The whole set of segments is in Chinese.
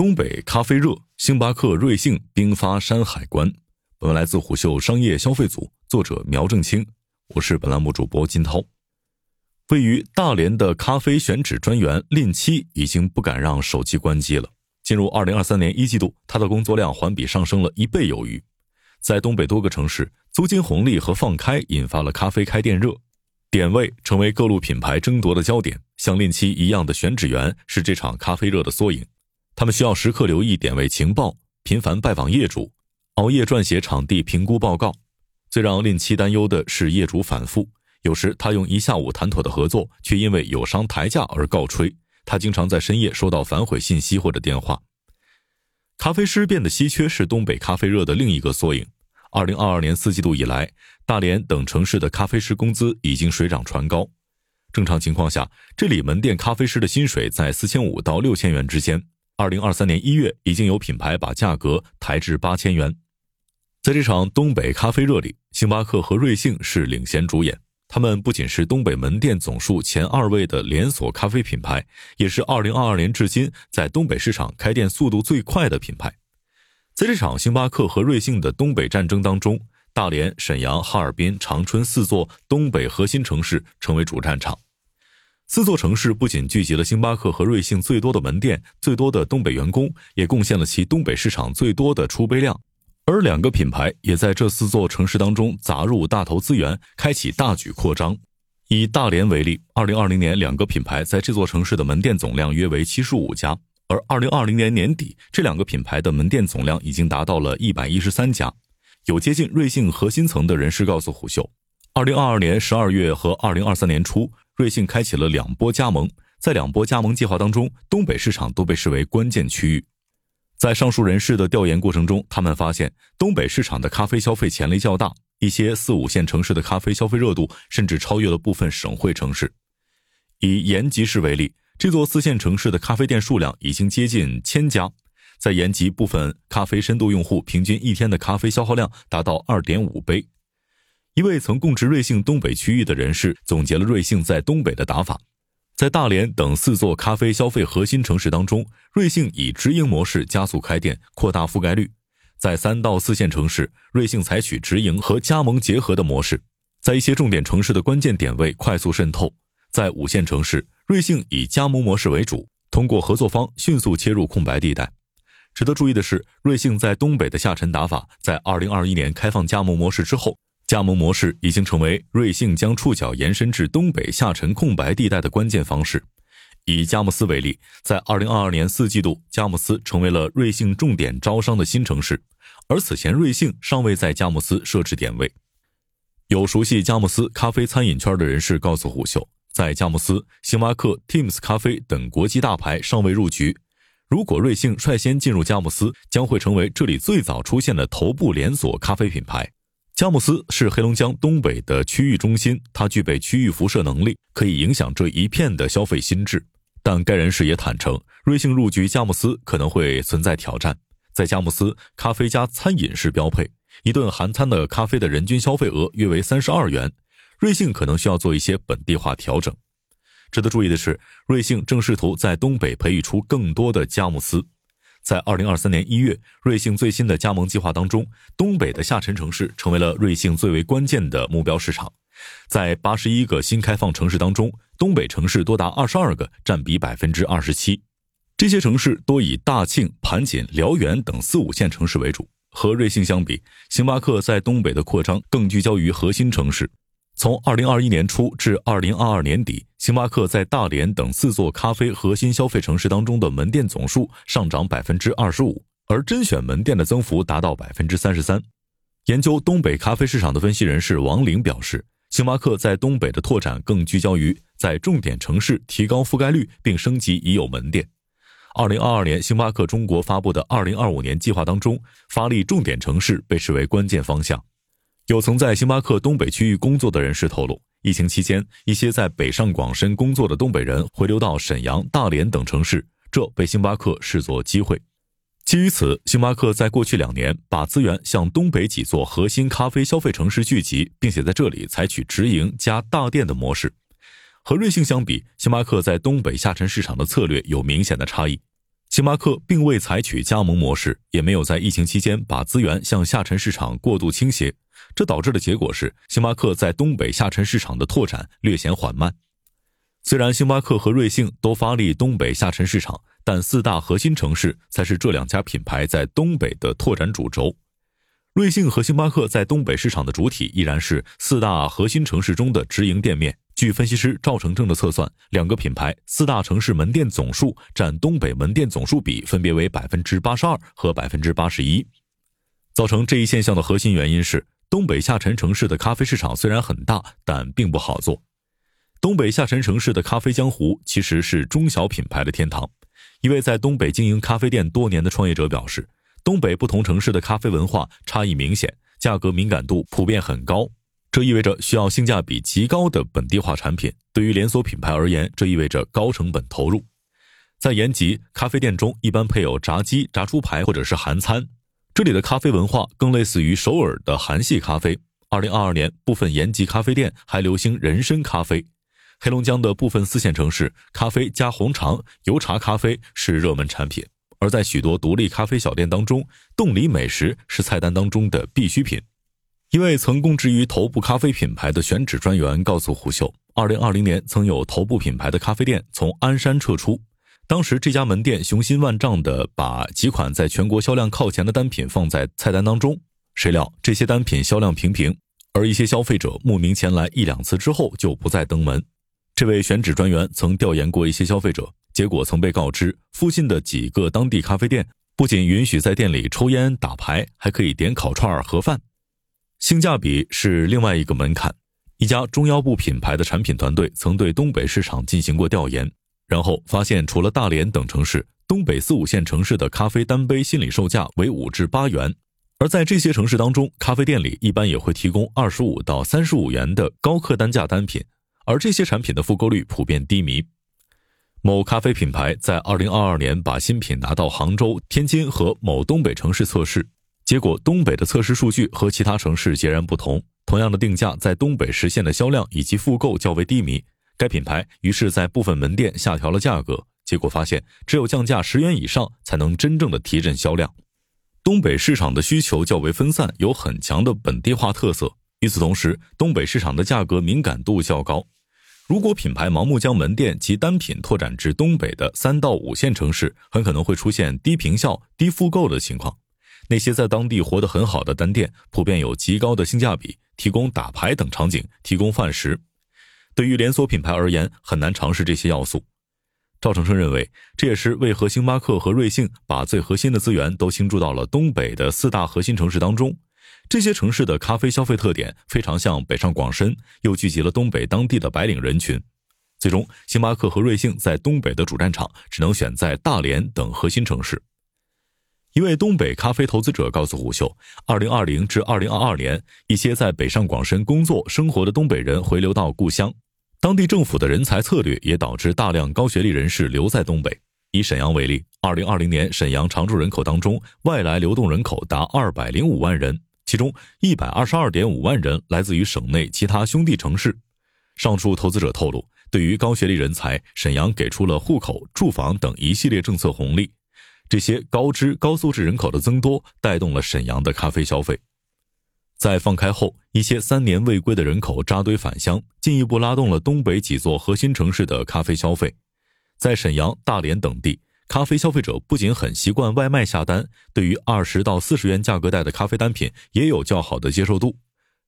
东北咖啡热，星巴克、瑞幸冰发山海关。本文来自虎嗅商业消费组，作者苗正清，我是本栏目主播金涛。位于大连的咖啡选址专员令七已经不敢让手机关机了。进入二零二三年一季度，他的工作量环比上升了一倍有余。在东北多个城市，租金红利和放开引发了咖啡开店热，点位成为各路品牌争夺的焦点。像令七一样的选址员是这场咖啡热的缩影。他们需要时刻留意点位情报，频繁拜访业主，熬夜撰写场地评估报告。最让令七担忧的是业主反复，有时他用一下午谈妥的合作，却因为有伤抬价而告吹。他经常在深夜收到反悔信息或者电话。咖啡师变得稀缺是东北咖啡热的另一个缩影。二零二二年四季度以来，大连等城市的咖啡师工资已经水涨船高。正常情况下，这里门店咖啡师的薪水在四千五到六千元之间。二零二三年一月，已经有品牌把价格抬至八千元。在这场东北咖啡热里，星巴克和瑞幸是领衔主演。他们不仅是东北门店总数前二位的连锁咖啡品牌，也是二零二二年至今在东北市场开店速度最快的品牌。在这场星巴克和瑞幸的东北战争当中，大连、沈阳、哈尔滨、长春四座东北核心城市成为主战场。四座城市不仅聚集了星巴克和瑞幸最多的门店、最多的东北员工，也贡献了其东北市场最多的出杯量。而两个品牌也在这四座城市当中砸入大头资源，开启大举扩张。以大连为例，二零二零年两个品牌在这座城市的门店总量约为七十五家，而二零二零年年底，这两个品牌的门店总量已经达到了一百一十三家。有接近瑞幸核心层的人士告诉虎嗅，二零二二年十二月和二零二三年初。瑞幸开启了两波加盟，在两波加盟计划当中，东北市场都被视为关键区域。在上述人士的调研过程中，他们发现东北市场的咖啡消费潜力较大，一些四五线城市的咖啡消费热度甚至超越了部分省会城市。以延吉市为例，这座四线城市的咖啡店数量已经接近千家，在延吉部分咖啡深度用户平均一天的咖啡消耗量达到二点五杯。一位曾供职瑞幸东北区域的人士总结了瑞幸在东北的打法：在大连等四座咖啡消费核心城市当中，瑞幸以直营模式加速开店，扩大覆盖率；在三到四线城市，瑞幸采取直营和加盟结合的模式；在一些重点城市的关键点位快速渗透；在五线城市，瑞幸以加盟模式为主，通过合作方迅速切入空白地带。值得注意的是，瑞幸在东北的下沉打法，在二零二一年开放加盟模式之后。加盟模式已经成为瑞幸将触角延伸至东北下沉空白地带的关键方式。以佳木斯为例，在二零二二年四季度，佳木斯成为了瑞幸重点招商的新城市，而此前瑞幸尚未在佳木斯设置点位。有熟悉佳木斯咖啡餐饮圈的人士告诉虎嗅，在佳木斯，星巴克、Teams 咖啡等国际大牌尚未入局。如果瑞幸率先进入佳木斯，将会成为这里最早出现的头部连锁咖啡品牌。佳木斯是黑龙江东北的区域中心，它具备区域辐射能力，可以影响这一片的消费心智。但该人士也坦诚，瑞幸入局佳木斯可能会存在挑战。在佳木斯，咖啡加餐饮是标配，一顿含餐的咖啡的人均消费额约为三十二元。瑞幸可能需要做一些本地化调整。值得注意的是，瑞幸正试图在东北培育出更多的佳木斯。在二零二三年一月，瑞幸最新的加盟计划当中，东北的下沉城市成为了瑞幸最为关键的目标市场。在八十一个新开放城市当中，东北城市多达二十二个，占比百分之二十七。这些城市多以大庆、盘锦、辽源等四五线城市为主。和瑞幸相比，星巴克在东北的扩张更聚焦于核心城市。从二零二一年初至二零二二年底，星巴克在大连等四座咖啡核心消费城市当中的门店总数上涨百分之二十五，而甄选门店的增幅达到百分之三十三。研究东北咖啡市场的分析人士王玲表示，星巴克在东北的拓展更聚焦于在重点城市提高覆盖率，并升级已有门店。二零二二年，星巴克中国发布的二零二五年计划当中，发力重点城市被视为关键方向。有曾在星巴克东北区域工作的人士透露，疫情期间，一些在北上广深工作的东北人回流到沈阳、大连等城市，这被星巴克视作机会。基于此，星巴克在过去两年把资源向东北几座核心咖啡消费城市聚集，并且在这里采取直营加大店的模式。和瑞幸相比，星巴克在东北下沉市场的策略有明显的差异。星巴克并未采取加盟模式，也没有在疫情期间把资源向下沉市场过度倾斜，这导致的结果是，星巴克在东北下沉市场的拓展略显缓慢。虽然星巴克和瑞幸都发力东北下沉市场，但四大核心城市才是这两家品牌在东北的拓展主轴。瑞幸和星巴克在东北市场的主体依然是四大核心城市中的直营店面。据分析师赵成正的测算，两个品牌四大城市门店总数占东北门店总数比分别为百分之八十二和百分之八十一。造成这一现象的核心原因是，东北下沉城市的咖啡市场虽然很大，但并不好做。东北下沉城市的咖啡江湖其实是中小品牌的天堂。一位在东北经营咖啡店多年的创业者表示，东北不同城市的咖啡文化差异明显，价格敏感度普遍很高。这意味着需要性价比极高的本地化产品。对于连锁品牌而言，这意味着高成本投入。在延吉咖啡店中，一般配有炸鸡、炸猪排或者是韩餐。这里的咖啡文化更类似于首尔的韩系咖啡。二零二二年，部分延吉咖啡店还流行人参咖啡。黑龙江的部分四线城市，咖啡加红肠、油茶咖啡是热门产品。而在许多独立咖啡小店当中，冻梨美食是菜单当中的必需品。一位曾供职于头部咖啡品牌的选址专员告诉胡秀，二零二零年曾有头部品牌的咖啡店从鞍山撤出，当时这家门店雄心万丈地把几款在全国销量靠前的单品放在菜单当中，谁料这些单品销量平平，而一些消费者慕名前来一两次之后就不再登门。这位选址专员曾调研过一些消费者，结果曾被告知，附近的几个当地咖啡店不仅允许在店里抽烟打牌，还可以点烤串儿盒饭。性价比是另外一个门槛。一家中腰部品牌的产品团队曾对东北市场进行过调研，然后发现，除了大连等城市，东北四五线城市的咖啡单杯心理售价为五至八元，而在这些城市当中，咖啡店里一般也会提供二十五到三十五元的高客单价单品，而这些产品的复购率普遍低迷。某咖啡品牌在二零二二年把新品拿到杭州、天津和某东北城市测试。结果，东北的测试数据和其他城市截然不同。同样的定价，在东北实现的销量以及复购较为低迷。该品牌于是，在部分门店下调了价格。结果发现，只有降价十元以上，才能真正的提振销量。东北市场的需求较为分散，有很强的本地化特色。与此同时，东北市场的价格敏感度较高。如果品牌盲目将门店及单品拓展至东北的三到五线城市，很可能会出现低平效、低复购的情况。那些在当地活得很好的单店，普遍有极高的性价比，提供打牌等场景，提供饭食。对于连锁品牌而言，很难尝试这些要素。赵成生认为，这也是为何星巴克和瑞幸把最核心的资源都倾注到了东北的四大核心城市当中。这些城市的咖啡消费特点非常像北上广深，又聚集了东北当地的白领人群。最终，星巴克和瑞幸在东北的主战场只能选在大连等核心城市。一位东北咖啡投资者告诉虎嗅，二零二零至二零二二年，一些在北上广深工作生活的东北人回流到故乡，当地政府的人才策略也导致大量高学历人士留在东北。以沈阳为例，二零二零年沈阳常住人口当中，外来流动人口达二百零五万人，其中一百二十二点五万人来自于省内其他兄弟城市。上述投资者透露，对于高学历人才，沈阳给出了户口、住房等一系列政策红利。这些高知高素质人口的增多，带动了沈阳的咖啡消费。在放开后，一些三年未归的人口扎堆返乡，进一步拉动了东北几座核心城市的咖啡消费。在沈阳、大连等地，咖啡消费者不仅很习惯外卖下单，对于二十到四十元价格带的咖啡单品也有较好的接受度。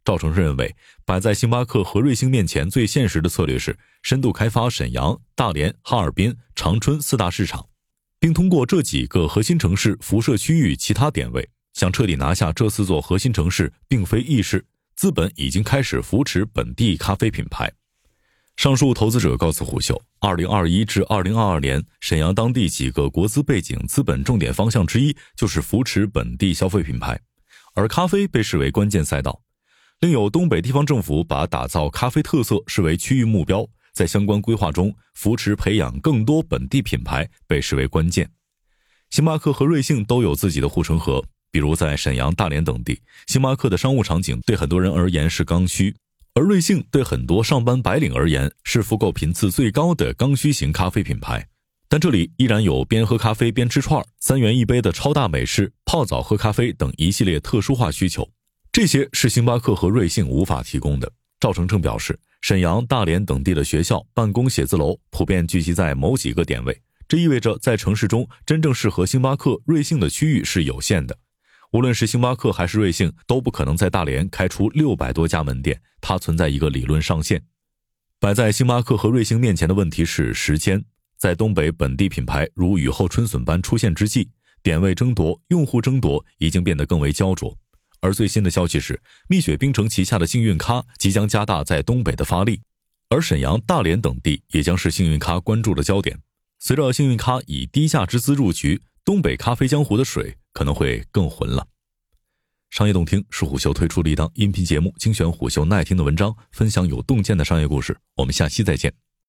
赵成认为，摆在星巴克和瑞幸面前最现实的策略是深度开发沈阳、大连、哈尔滨、长春四大市场。并通过这几个核心城市辐射区域其他点位，想彻底拿下这四座核心城市，并非易事。资本已经开始扶持本地咖啡品牌。上述投资者告诉虎嗅，二零二一至二零二二年，沈阳当地几个国资背景资本重点方向之一就是扶持本地消费品牌，而咖啡被视为关键赛道。另有东北地方政府把打造咖啡特色视为区域目标。在相关规划中，扶持培养更多本地品牌被视为关键。星巴克和瑞幸都有自己的护城河，比如在沈阳、大连等地，星巴克的商务场景对很多人而言是刚需，而瑞幸对很多上班白领而言是复购频次最高的刚需型咖啡品牌。但这里依然有边喝咖啡边吃串儿、三元一杯的超大美式、泡澡喝咖啡等一系列特殊化需求，这些是星巴克和瑞幸无法提供的。赵成正表示，沈阳、大连等地的学校、办公写字楼普遍聚集在某几个点位，这意味着在城市中真正适合星巴克、瑞幸的区域是有限的。无论是星巴克还是瑞幸，都不可能在大连开出六百多家门店，它存在一个理论上限。摆在星巴克和瑞幸面前的问题是时间。在东北本地品牌如雨后春笋般出现之际，点位争夺、用户争夺已经变得更为焦灼。而最新的消息是，蜜雪冰城旗下的幸运咖即将加大在东北的发力，而沈阳、大连等地也将是幸运咖关注的焦点。随着幸运咖以低价之姿入局，东北咖啡江湖的水可能会更浑了。商业洞听是虎嗅推出的一档音频节目，精选虎嗅耐听的文章，分享有洞见的商业故事。我们下期再见。